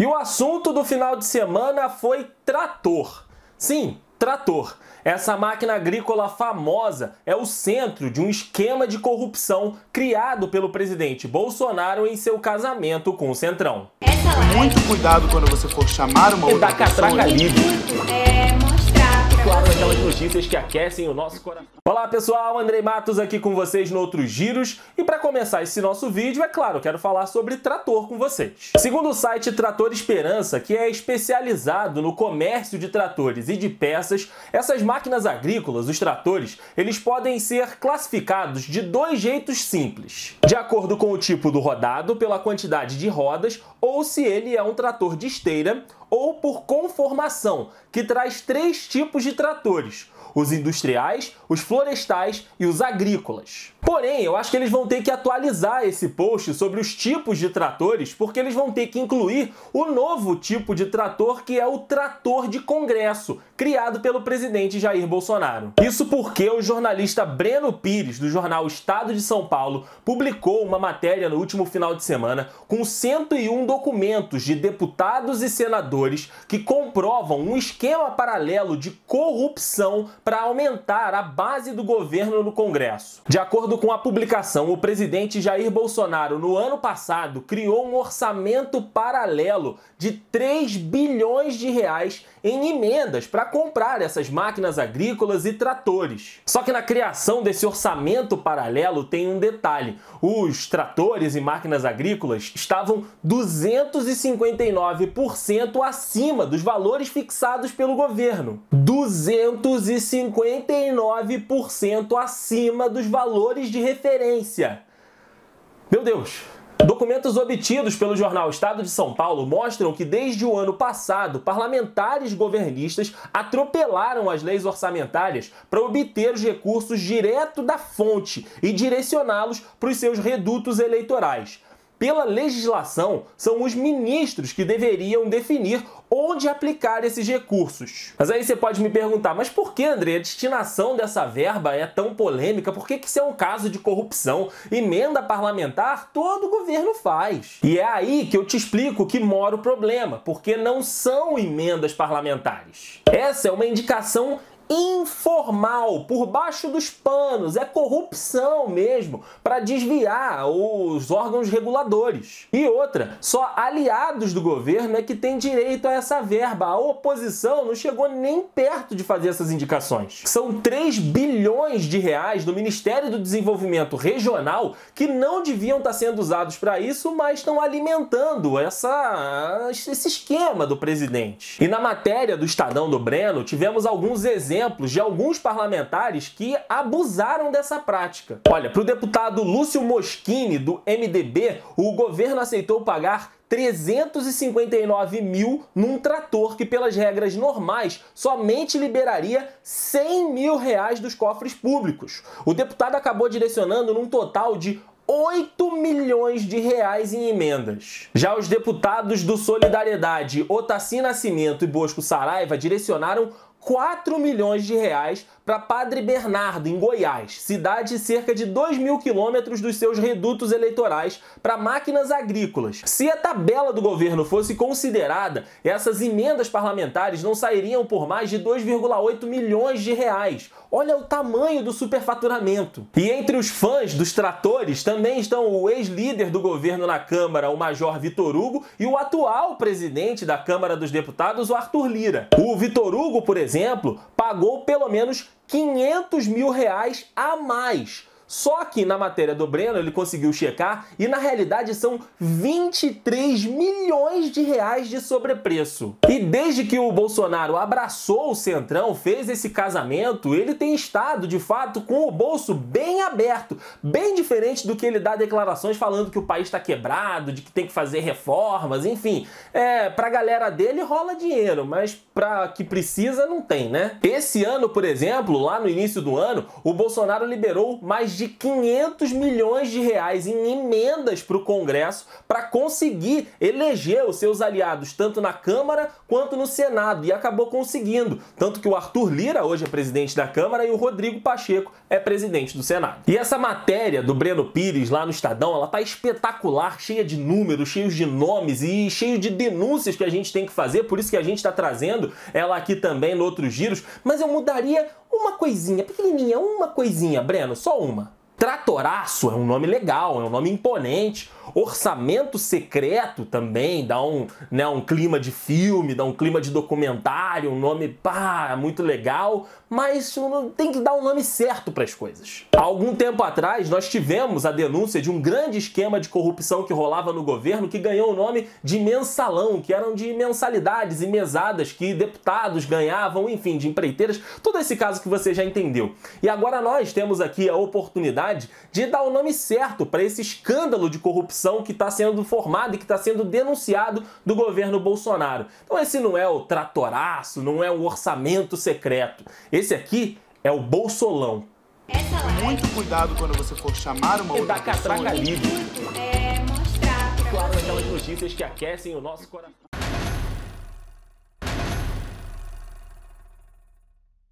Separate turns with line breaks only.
E o assunto do final de semana foi trator. Sim, trator. Essa máquina agrícola famosa é o centro de um esquema de corrupção criado pelo presidente Bolsonaro em seu casamento com o Centrão.
Muito cuidado quando você for chamar uma outra
da catraca
pessoa.
livre.
é
Claro, notícias que aquecem o nosso coração. Olá pessoal, Andrei Matos aqui com vocês no Outros Giros. E para começar esse nosso vídeo, é claro, quero falar sobre trator com vocês. Segundo o site Trator Esperança, que é especializado no comércio de tratores e de peças, essas máquinas agrícolas, os tratores, eles podem ser classificados de dois jeitos simples. De acordo com o tipo do rodado, pela quantidade de rodas, ou se ele é um trator de esteira, ou por conformação, que traz três tipos de tratores: os industriais, os florestais e os agrícolas. Porém, eu acho que eles vão ter que atualizar esse post sobre os tipos de tratores, porque eles vão ter que incluir o novo tipo de trator que é o trator de congresso, criado pelo presidente Jair Bolsonaro. Isso porque o jornalista Breno Pires, do jornal Estado de São Paulo, publicou uma matéria no último final de semana com 101 documentos de deputados e senadores que comprovam um esquema paralelo de corrupção para aumentar a base do governo no Congresso. De acordo com a publicação, o presidente Jair Bolsonaro, no ano passado, criou um orçamento paralelo de 3 bilhões de reais em emendas para comprar essas máquinas agrícolas e tratores. Só que na criação desse orçamento paralelo tem um detalhe: os tratores e máquinas agrícolas estavam 259% acima dos valores fixados pelo governo. 259% acima dos valores de referência. Meu Deus! Documentos obtidos pelo jornal Estado de São Paulo mostram que desde o ano passado, parlamentares governistas atropelaram as leis orçamentárias para obter os recursos direto da fonte e direcioná-los para os seus redutos eleitorais. Pela legislação, são os ministros que deveriam definir onde aplicar esses recursos. Mas aí você pode me perguntar, mas por que, André, a destinação dessa verba é tão polêmica? Por que, que isso é um caso de corrupção? Emenda parlamentar, todo governo faz. E é aí que eu te explico que mora o problema, porque não são emendas parlamentares. Essa é uma indicação informal, por baixo dos panos, é corrupção mesmo, para desviar os órgãos reguladores. E outra, só aliados do governo é que têm direito a essa verba. A oposição não chegou nem perto de fazer essas indicações. São 3 bilhões de reais do Ministério do Desenvolvimento Regional que não deviam estar sendo usados para isso, mas estão alimentando essa, esse esquema do presidente. E na matéria do Estadão do Breno, tivemos alguns exemplos de alguns parlamentares que abusaram dessa prática. Olha, para o deputado Lúcio Moschini, do MDB, o governo aceitou pagar 359 mil num trator que, pelas regras normais, somente liberaria 100 mil reais dos cofres públicos. O deputado acabou direcionando num total de 8 milhões de reais em emendas. Já os deputados do Solidariedade, Otaci Nascimento e Bosco Saraiva direcionaram 4 milhões de reais para Padre Bernardo, em Goiás, cidade cerca de 2 mil quilômetros dos seus redutos eleitorais, para máquinas agrícolas. Se a tabela do governo fosse considerada, essas emendas parlamentares não sairiam por mais de 2,8 milhões de reais. Olha o tamanho do superfaturamento. E entre os fãs dos tratores também estão o ex-líder do governo na Câmara, o Major Vitor Hugo, e o atual presidente da Câmara dos Deputados, o Arthur Lira. O Vitor Hugo, por exemplo, pagou pelo menos 500 mil reais a mais. Só que na matéria do Breno ele conseguiu checar e na realidade são 23 milhões de reais de sobrepreço. E desde que o Bolsonaro abraçou o Centrão, fez esse casamento, ele tem estado de fato com o bolso bem aberto, bem diferente do que ele dá declarações falando que o país está quebrado, de que tem que fazer reformas, enfim. É, pra galera dele rola dinheiro, mas pra que precisa não tem, né? Esse ano, por exemplo, lá no início do ano, o Bolsonaro liberou mais de 500 milhões de reais em emendas para o Congresso para conseguir eleger os seus aliados tanto na Câmara quanto no Senado e acabou conseguindo. Tanto que o Arthur Lira hoje é presidente da Câmara e o Rodrigo Pacheco é presidente do Senado. E essa matéria do Breno Pires lá no Estadão, ela tá espetacular, cheia de números, cheios de nomes e cheio de denúncias que a gente tem que fazer, por isso que a gente está trazendo ela aqui também no outros giros, mas eu mudaria uma coisinha, pequenininha, uma coisinha, Breno, só uma. Tratoraço é um nome legal, é um nome imponente. Orçamento secreto também dá um, né, um clima de filme, dá um clima de documentário, um nome pá, muito legal, mas tem que dar o um nome certo para as coisas. Há algum tempo atrás, nós tivemos a denúncia de um grande esquema de corrupção que rolava no governo que ganhou o nome de mensalão, que eram de mensalidades e mesadas que deputados ganhavam, enfim, de empreiteiras, todo esse caso que você já entendeu. E agora nós temos aqui a oportunidade de dar o nome certo para esse escândalo de corrupção que está sendo formado e que está sendo denunciado do governo Bolsonaro. Então esse não é o tratoraço, não é o orçamento secreto. Esse aqui é o Bolsolão.
Muito cuidado quando você for chamar uma outra
da catraca
pessoa.
livre.
É mostrar pra
Claro, aquelas notícias que aquecem o nosso coração.